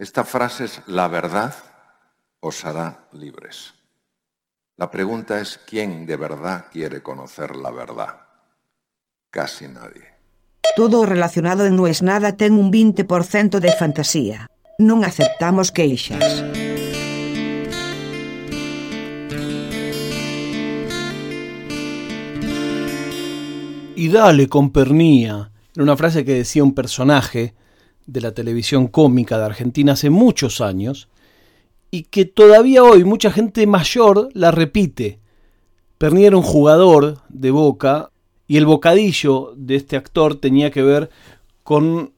Esta frase es la verdad os hará libres. La pregunta es quién de verdad quiere conocer la verdad. Casi nadie. Todo relacionado en No es nada ten un 20% de fantasía. Non aceptamos queixas. Y dale con pernía. Era una frase que decía un personaje de la televisión cómica de Argentina hace muchos años y que todavía hoy mucha gente mayor la repite. Pernier era un jugador de Boca y el bocadillo de este actor tenía que ver con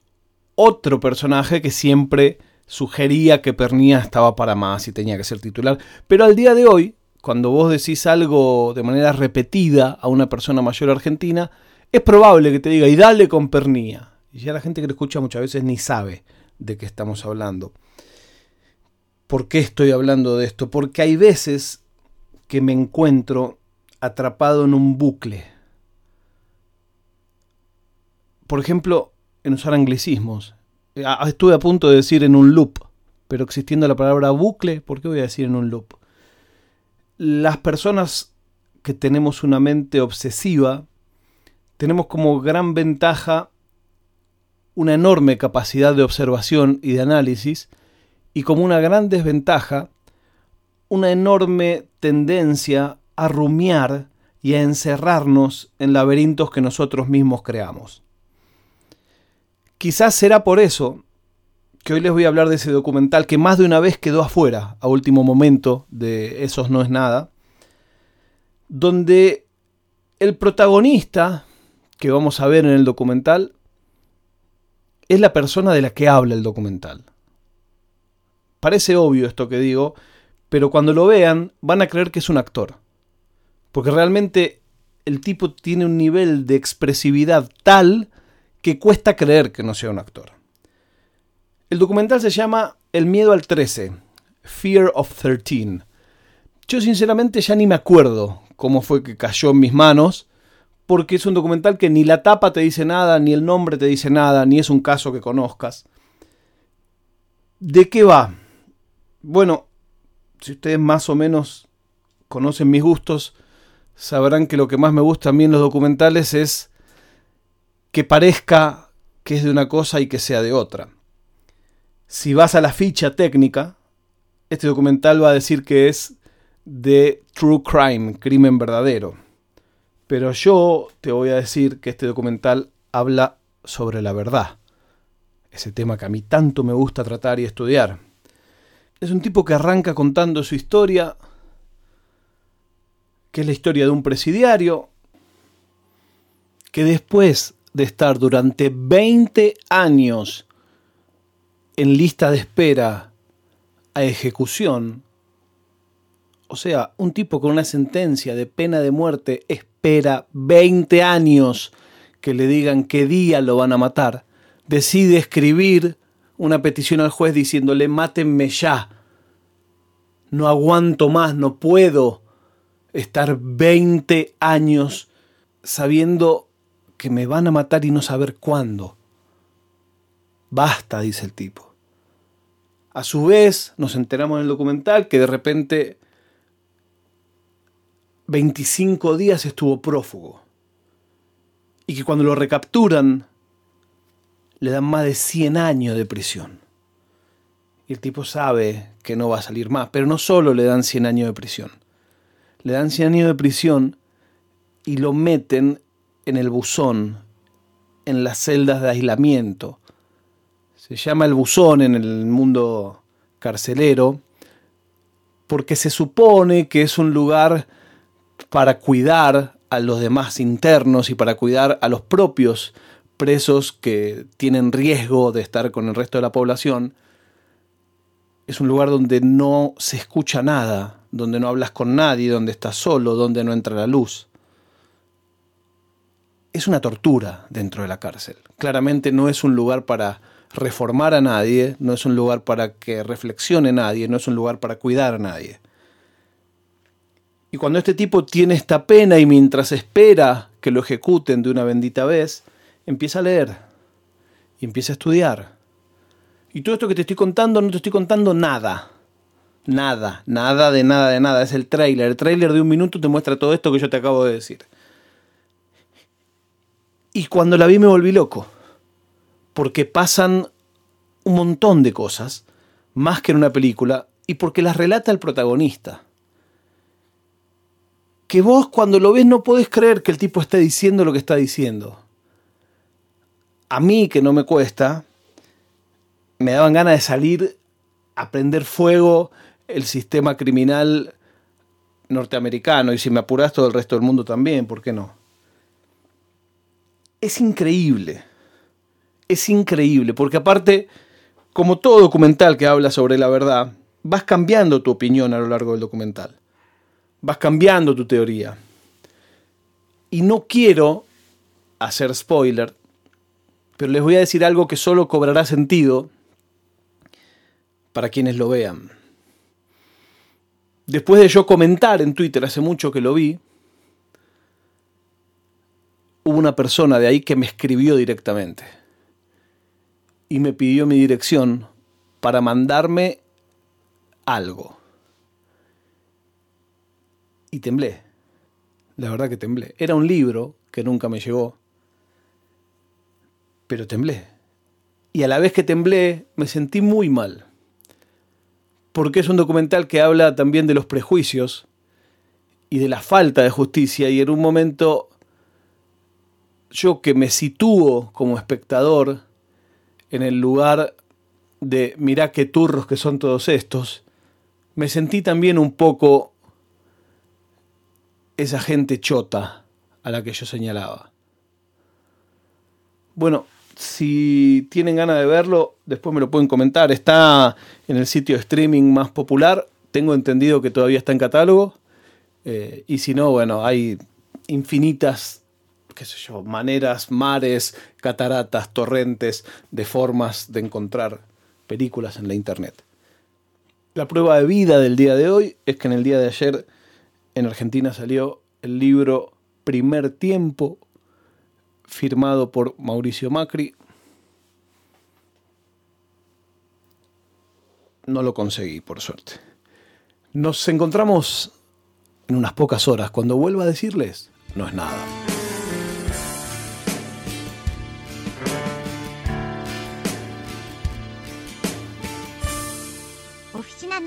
otro personaje que siempre sugería que Pernía estaba para más y tenía que ser titular. Pero al día de hoy, cuando vos decís algo de manera repetida a una persona mayor argentina, es probable que te diga, y dale con Pernía. Y ya la gente que lo escucha muchas veces ni sabe de qué estamos hablando. ¿Por qué estoy hablando de esto? Porque hay veces que me encuentro atrapado en un bucle. Por ejemplo, en usar anglicismos. Eh, estuve a punto de decir en un loop, pero existiendo la palabra bucle, ¿por qué voy a decir en un loop? Las personas que tenemos una mente obsesiva, tenemos como gran ventaja una enorme capacidad de observación y de análisis, y como una gran desventaja, una enorme tendencia a rumiar y a encerrarnos en laberintos que nosotros mismos creamos. Quizás será por eso que hoy les voy a hablar de ese documental que más de una vez quedó afuera a último momento de Esos no es nada, donde el protagonista que vamos a ver en el documental es la persona de la que habla el documental. Parece obvio esto que digo, pero cuando lo vean van a creer que es un actor. Porque realmente el tipo tiene un nivel de expresividad tal que cuesta creer que no sea un actor. El documental se llama El miedo al 13, Fear of 13. Yo sinceramente ya ni me acuerdo cómo fue que cayó en mis manos, porque es un documental que ni la tapa te dice nada, ni el nombre te dice nada, ni es un caso que conozcas. ¿De qué va? Bueno, si ustedes más o menos conocen mis gustos, sabrán que lo que más me gusta a mí en los documentales es que parezca que es de una cosa y que sea de otra. Si vas a la ficha técnica, este documental va a decir que es de True Crime, crimen verdadero. Pero yo te voy a decir que este documental habla sobre la verdad, ese tema que a mí tanto me gusta tratar y estudiar. Es un tipo que arranca contando su historia, que es la historia de un presidiario, que después de estar durante 20 años en lista de espera a ejecución, o sea, un tipo con una sentencia de pena de muerte espera 20 años que le digan qué día lo van a matar, decide escribir una petición al juez diciéndole mátenme ya. No aguanto más, no puedo estar 20 años sabiendo que me van a matar y no saber cuándo. Basta, dice el tipo. A su vez, nos enteramos en el documental que de repente 25 días estuvo prófugo. Y que cuando lo recapturan, le dan más de 100 años de prisión. Y el tipo sabe que no va a salir más, pero no solo le dan 100 años de prisión, le dan 100 años de prisión y lo meten en el buzón, en las celdas de aislamiento. Se llama el buzón en el mundo carcelero porque se supone que es un lugar para cuidar a los demás internos y para cuidar a los propios presos que tienen riesgo de estar con el resto de la población, es un lugar donde no se escucha nada, donde no hablas con nadie, donde estás solo, donde no entra la luz. Es una tortura dentro de la cárcel. Claramente no es un lugar para reformar a nadie, no es un lugar para que reflexione nadie, no es un lugar para cuidar a nadie. Y cuando este tipo tiene esta pena y mientras espera que lo ejecuten de una bendita vez, empieza a leer y empieza a estudiar Y todo esto que te estoy contando, no te estoy contando nada. Nada, nada de nada de nada. Es el tráiler. El tráiler de un minuto te muestra todo esto que yo te acabo de decir. Y cuando la vi me volví loco. Porque pasan un montón de cosas, más que en una película, y porque las relata el protagonista. Que vos cuando lo ves no podés creer que el tipo esté diciendo lo que está diciendo. A mí, que no me cuesta, me daban ganas de salir a prender fuego el sistema criminal norteamericano y si me apuras todo el resto del mundo también, ¿por qué no? Es increíble, es increíble, porque aparte, como todo documental que habla sobre la verdad, vas cambiando tu opinión a lo largo del documental, vas cambiando tu teoría. Y no quiero hacer spoiler, pero les voy a decir algo que solo cobrará sentido para quienes lo vean. Después de yo comentar en Twitter, hace mucho que lo vi, hubo una persona de ahí que me escribió directamente y me pidió mi dirección para mandarme algo. Y temblé, la verdad que temblé. Era un libro que nunca me llegó, pero temblé. Y a la vez que temblé, me sentí muy mal porque es un documental que habla también de los prejuicios y de la falta de justicia y en un momento yo que me sitúo como espectador en el lugar de mirá qué turros que son todos estos, me sentí también un poco esa gente chota a la que yo señalaba. Bueno, si tienen ganas de verlo, después me lo pueden comentar. Está en el sitio de streaming más popular. Tengo entendido que todavía está en catálogo. Eh, y si no, bueno, hay infinitas, qué sé yo, maneras, mares, cataratas, torrentes de formas de encontrar películas en la internet. La prueba de vida del día de hoy es que en el día de ayer en Argentina salió el libro Primer Tiempo firmado por Mauricio Macri. No lo conseguí, por suerte. Nos encontramos en unas pocas horas. Cuando vuelva a decirles, no es nada. Oficina